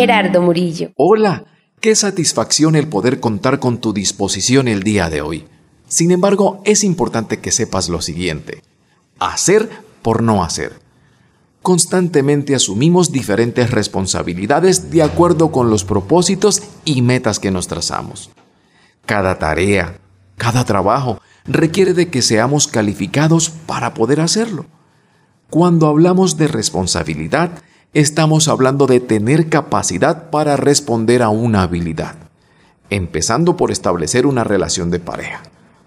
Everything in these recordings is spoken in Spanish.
Gerardo Murillo. Hola, qué satisfacción el poder contar con tu disposición el día de hoy. Sin embargo, es importante que sepas lo siguiente. Hacer por no hacer. Constantemente asumimos diferentes responsabilidades de acuerdo con los propósitos y metas que nos trazamos. Cada tarea, cada trabajo requiere de que seamos calificados para poder hacerlo. Cuando hablamos de responsabilidad, estamos hablando de tener capacidad para responder a una habilidad, empezando por establecer una relación de pareja,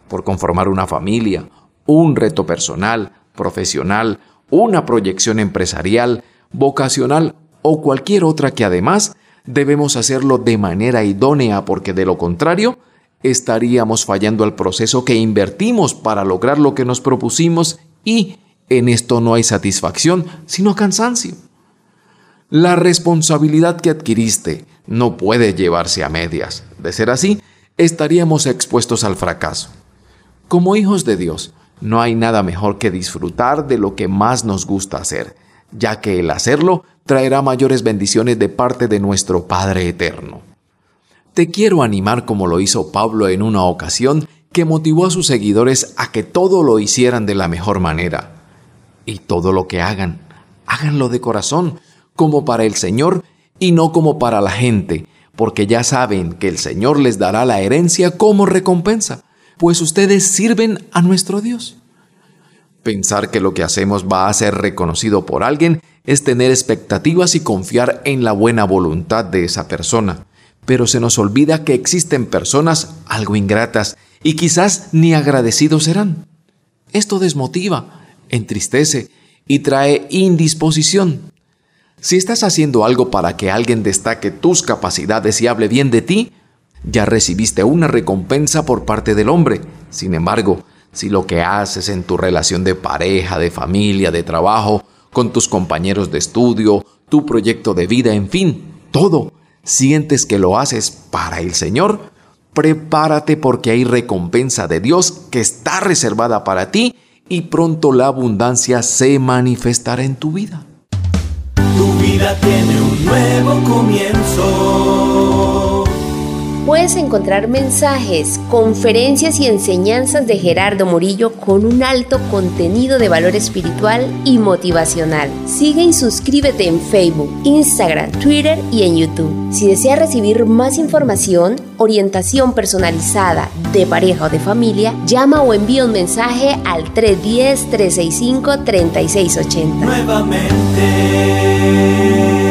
por conformar una familia, un reto personal, profesional, una proyección empresarial, vocacional o cualquier otra que además debemos hacerlo de manera idónea porque de lo contrario estaríamos fallando al proceso que invertimos para lograr lo que nos propusimos y en esto no hay satisfacción, sino cansancio. La responsabilidad que adquiriste no puede llevarse a medias. De ser así, estaríamos expuestos al fracaso. Como hijos de Dios, no hay nada mejor que disfrutar de lo que más nos gusta hacer, ya que el hacerlo traerá mayores bendiciones de parte de nuestro Padre Eterno. Te quiero animar como lo hizo Pablo en una ocasión que motivó a sus seguidores a que todo lo hicieran de la mejor manera. Y todo lo que hagan, háganlo de corazón, como para el Señor y no como para la gente, porque ya saben que el Señor les dará la herencia como recompensa, pues ustedes sirven a nuestro Dios. Pensar que lo que hacemos va a ser reconocido por alguien es tener expectativas y confiar en la buena voluntad de esa persona pero se nos olvida que existen personas algo ingratas y quizás ni agradecidos serán. Esto desmotiva, entristece y trae indisposición. Si estás haciendo algo para que alguien destaque tus capacidades y hable bien de ti, ya recibiste una recompensa por parte del hombre. Sin embargo, si lo que haces en tu relación de pareja, de familia, de trabajo, con tus compañeros de estudio, tu proyecto de vida, en fin, todo sientes que lo haces para el Señor, prepárate porque hay recompensa de Dios que está reservada para ti y pronto la abundancia se manifestará en tu vida. Vida tiene un nuevo comienzo puedes encontrar mensajes, conferencias y enseñanzas de Gerardo Murillo con un alto contenido de valor espiritual y motivacional. Sigue y suscríbete en Facebook, Instagram, Twitter y en YouTube. Si deseas recibir más información, orientación personalizada de pareja o de familia, llama o envía un mensaje al 310-365-3680. Nuevamente